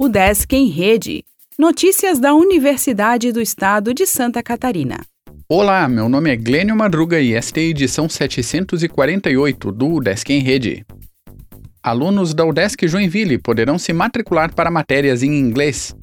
O Desk em Rede. Notícias da Universidade do Estado de Santa Catarina. Olá, meu nome é Glênio Madruga e esta é a edição 748 do Desk em Rede. Alunos da UDESC Joinville poderão se matricular para matérias em inglês.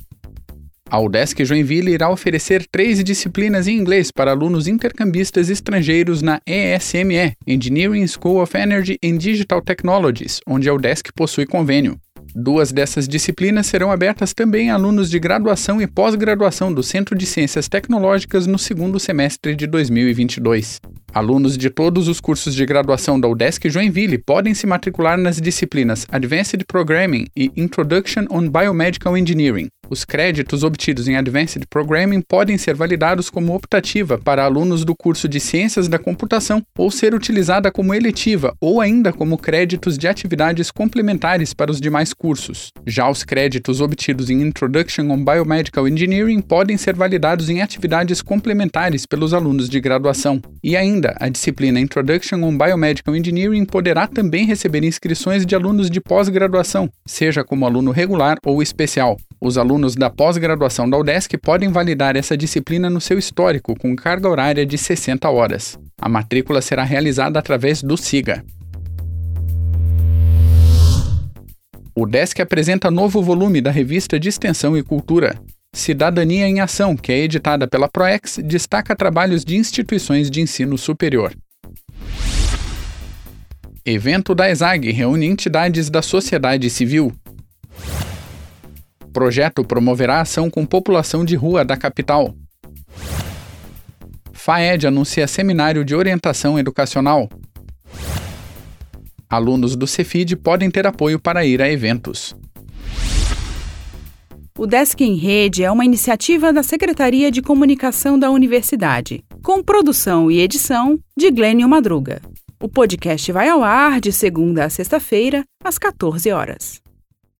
A UDESC Joinville irá oferecer três disciplinas em inglês para alunos intercambistas estrangeiros na ESME, Engineering School of Energy and Digital Technologies, onde a UDESC possui convênio. Duas dessas disciplinas serão abertas também a alunos de graduação e pós-graduação do Centro de Ciências Tecnológicas no segundo semestre de 2022. Alunos de todos os cursos de graduação da UDESC Joinville podem se matricular nas disciplinas Advanced Programming e Introduction on Biomedical Engineering. Os créditos obtidos em Advanced Programming podem ser validados como optativa para alunos do curso de Ciências da Computação ou ser utilizada como eletiva ou ainda como créditos de atividades complementares para os demais cursos. Já os créditos obtidos em Introduction on Biomedical Engineering podem ser validados em atividades complementares pelos alunos de graduação. E ainda, a disciplina Introduction on Biomedical Engineering poderá também receber inscrições de alunos de pós-graduação, seja como aluno regular ou especial. Os alunos da pós-graduação da UDESC podem validar essa disciplina no seu histórico com carga horária de 60 horas. A matrícula será realizada através do SIGA. O DESC apresenta novo volume da revista de Extensão e Cultura. Cidadania em Ação, que é editada pela PROEX, destaca trabalhos de instituições de ensino superior. Evento da ESAG reúne entidades da sociedade civil, projeto promoverá ação com população de rua da capital. FAED anuncia seminário de orientação educacional. Alunos do Cefid podem ter apoio para ir a eventos. O Desk em Rede é uma iniciativa da Secretaria de Comunicação da Universidade, com produção e edição de Glênio Madruga. O podcast vai ao ar de segunda a sexta-feira, às 14 horas.